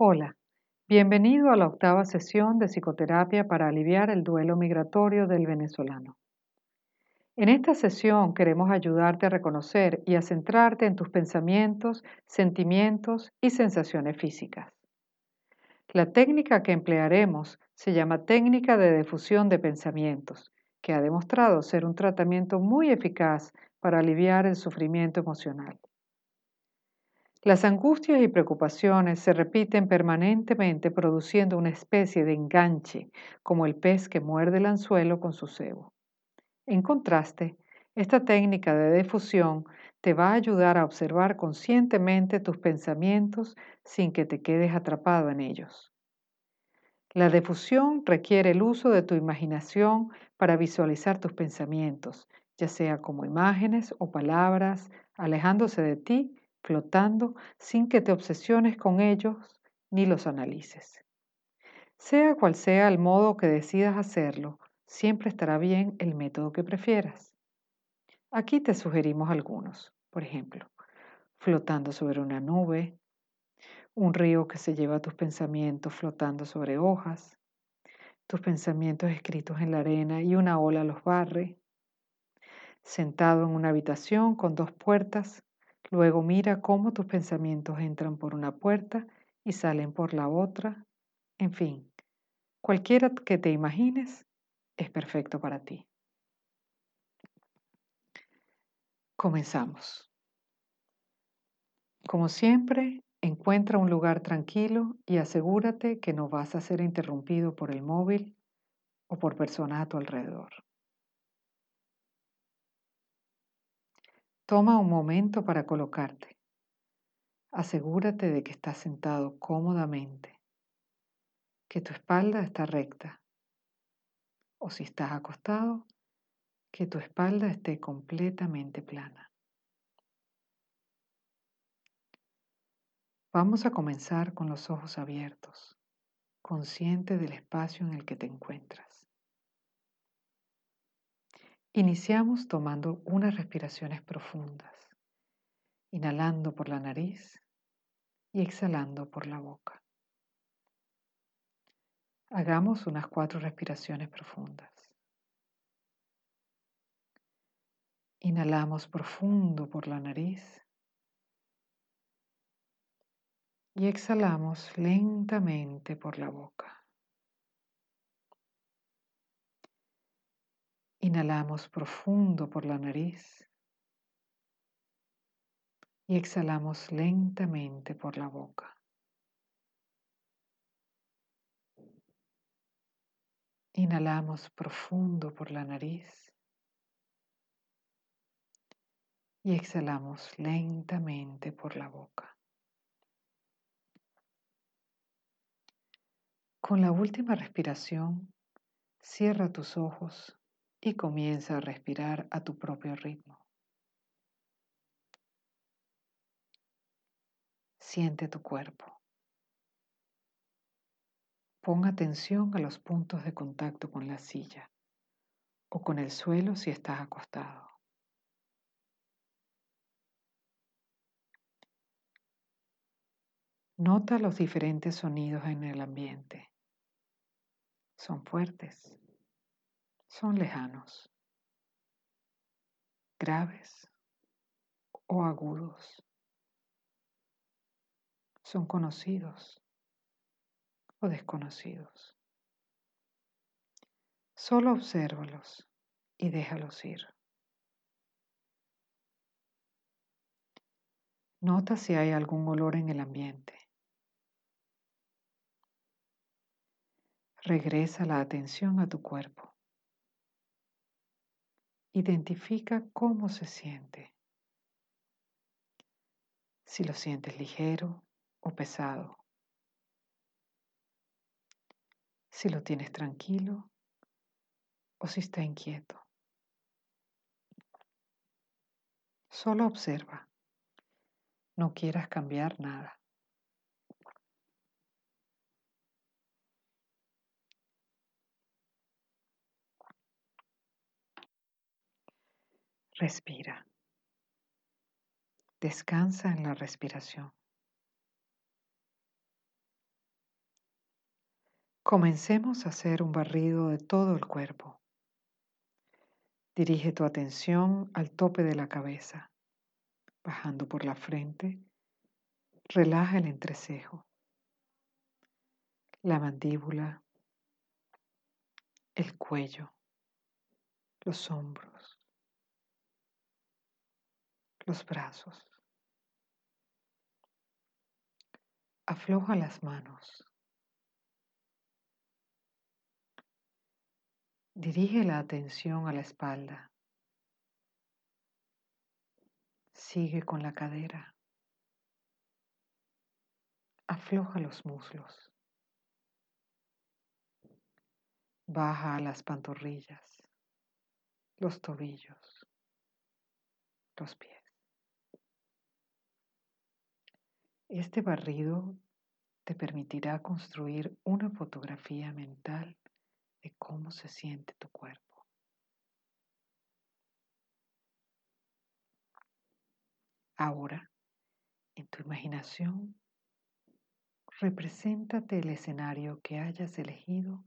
Hola, bienvenido a la octava sesión de psicoterapia para aliviar el duelo migratorio del venezolano. En esta sesión queremos ayudarte a reconocer y a centrarte en tus pensamientos, sentimientos y sensaciones físicas. La técnica que emplearemos se llama técnica de difusión de pensamientos, que ha demostrado ser un tratamiento muy eficaz para aliviar el sufrimiento emocional. Las angustias y preocupaciones se repiten permanentemente produciendo una especie de enganche, como el pez que muerde el anzuelo con su cebo. En contraste, esta técnica de difusión te va a ayudar a observar conscientemente tus pensamientos sin que te quedes atrapado en ellos. La difusión requiere el uso de tu imaginación para visualizar tus pensamientos, ya sea como imágenes o palabras, alejándose de ti flotando sin que te obsesiones con ellos ni los analices. Sea cual sea el modo que decidas hacerlo, siempre estará bien el método que prefieras. Aquí te sugerimos algunos, por ejemplo, flotando sobre una nube, un río que se lleva tus pensamientos flotando sobre hojas, tus pensamientos escritos en la arena y una ola los barre, sentado en una habitación con dos puertas Luego mira cómo tus pensamientos entran por una puerta y salen por la otra. En fin, cualquiera que te imagines es perfecto para ti. Comenzamos. Como siempre, encuentra un lugar tranquilo y asegúrate que no vas a ser interrumpido por el móvil o por personas a tu alrededor. Toma un momento para colocarte. Asegúrate de que estás sentado cómodamente, que tu espalda está recta. O si estás acostado, que tu espalda esté completamente plana. Vamos a comenzar con los ojos abiertos, consciente del espacio en el que te encuentras. Iniciamos tomando unas respiraciones profundas, inhalando por la nariz y exhalando por la boca. Hagamos unas cuatro respiraciones profundas. Inhalamos profundo por la nariz y exhalamos lentamente por la boca. Inhalamos profundo por la nariz y exhalamos lentamente por la boca. Inhalamos profundo por la nariz y exhalamos lentamente por la boca. Con la última respiración, cierra tus ojos y comienza a respirar a tu propio ritmo. Siente tu cuerpo. Pon atención a los puntos de contacto con la silla o con el suelo si estás acostado. Nota los diferentes sonidos en el ambiente. Son fuertes, son lejanos, graves o agudos. Son conocidos o desconocidos. Solo obsérvalos y déjalos ir. Nota si hay algún olor en el ambiente. Regresa la atención a tu cuerpo. Identifica cómo se siente. Si lo sientes ligero o pesado. Si lo tienes tranquilo o si está inquieto. Solo observa. No quieras cambiar nada. Respira. Descansa en la respiración. Comencemos a hacer un barrido de todo el cuerpo. Dirige tu atención al tope de la cabeza, bajando por la frente. Relaja el entrecejo, la mandíbula, el cuello, los hombros, los brazos. Afloja las manos. Dirige la atención a la espalda. Sigue con la cadera. Afloja los muslos. Baja las pantorrillas, los tobillos, los pies. Este barrido te permitirá construir una fotografía mental de cómo se siente tu cuerpo. Ahora, en tu imaginación, represéntate el escenario que hayas elegido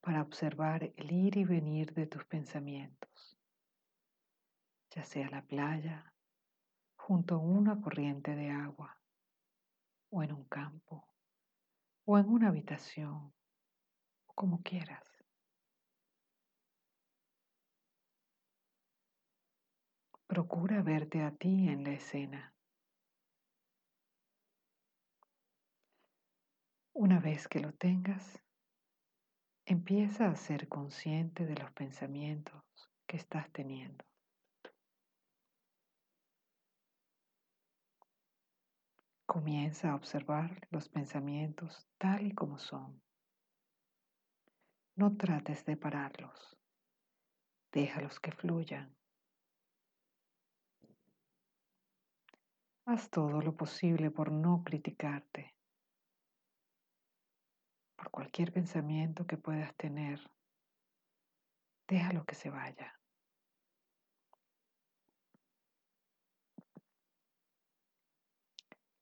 para observar el ir y venir de tus pensamientos, ya sea la playa, junto a una corriente de agua, o en un campo, o en una habitación, o como quieras. Procura verte a ti en la escena. Una vez que lo tengas, empieza a ser consciente de los pensamientos que estás teniendo. Comienza a observar los pensamientos tal y como son. No trates de pararlos. Déjalos que fluyan. Haz todo lo posible por no criticarte, por cualquier pensamiento que puedas tener. Déjalo que se vaya.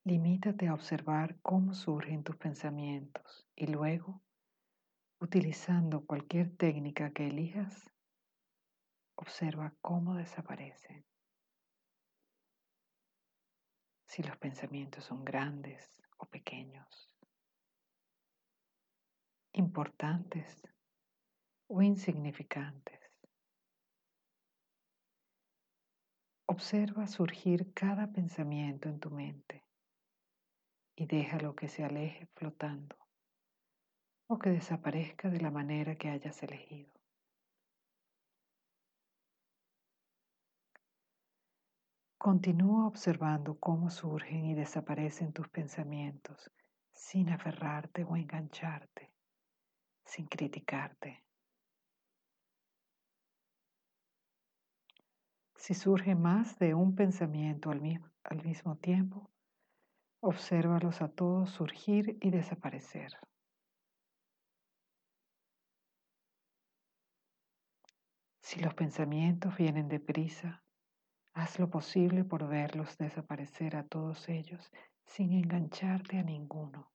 Limítate a observar cómo surgen tus pensamientos y luego, utilizando cualquier técnica que elijas, observa cómo desaparecen si los pensamientos son grandes o pequeños, importantes o insignificantes. Observa surgir cada pensamiento en tu mente y déjalo que se aleje flotando o que desaparezca de la manera que hayas elegido. Continúa observando cómo surgen y desaparecen tus pensamientos sin aferrarte o engancharte, sin criticarte. Si surge más de un pensamiento al mismo, al mismo tiempo, obsérvalos a todos surgir y desaparecer. Si los pensamientos vienen deprisa, Haz lo posible por verlos desaparecer a todos ellos sin engancharte a ninguno.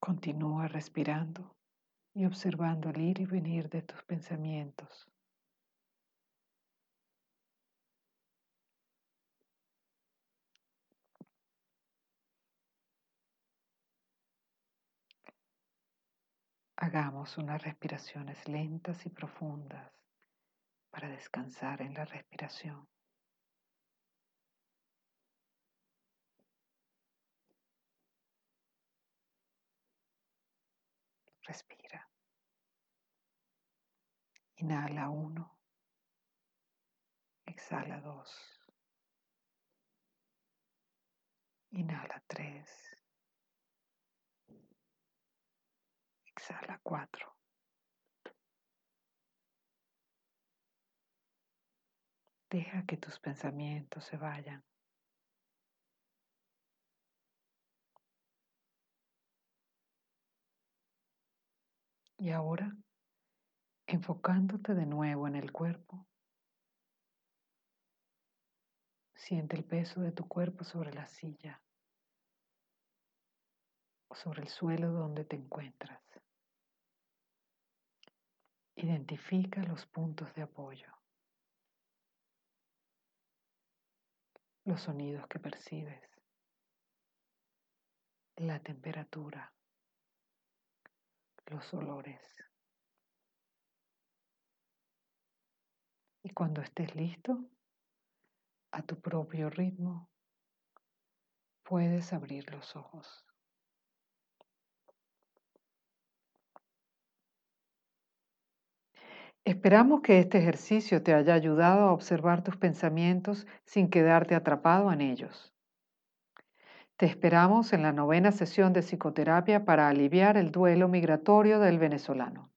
Continúa respirando y observando el ir y venir de tus pensamientos. Hagamos unas respiraciones lentas y profundas para descansar en la respiración. Respira. Inhala uno. Exhala dos. Inhala tres. Exhala cuatro. Deja que tus pensamientos se vayan. Y ahora, enfocándote de nuevo en el cuerpo, siente el peso de tu cuerpo sobre la silla. o sobre el suelo donde te encuentras. Identifica los puntos de apoyo, los sonidos que percibes, la temperatura, los olores. Y cuando estés listo, a tu propio ritmo, puedes abrir los ojos. Esperamos que este ejercicio te haya ayudado a observar tus pensamientos sin quedarte atrapado en ellos. Te esperamos en la novena sesión de psicoterapia para aliviar el duelo migratorio del venezolano.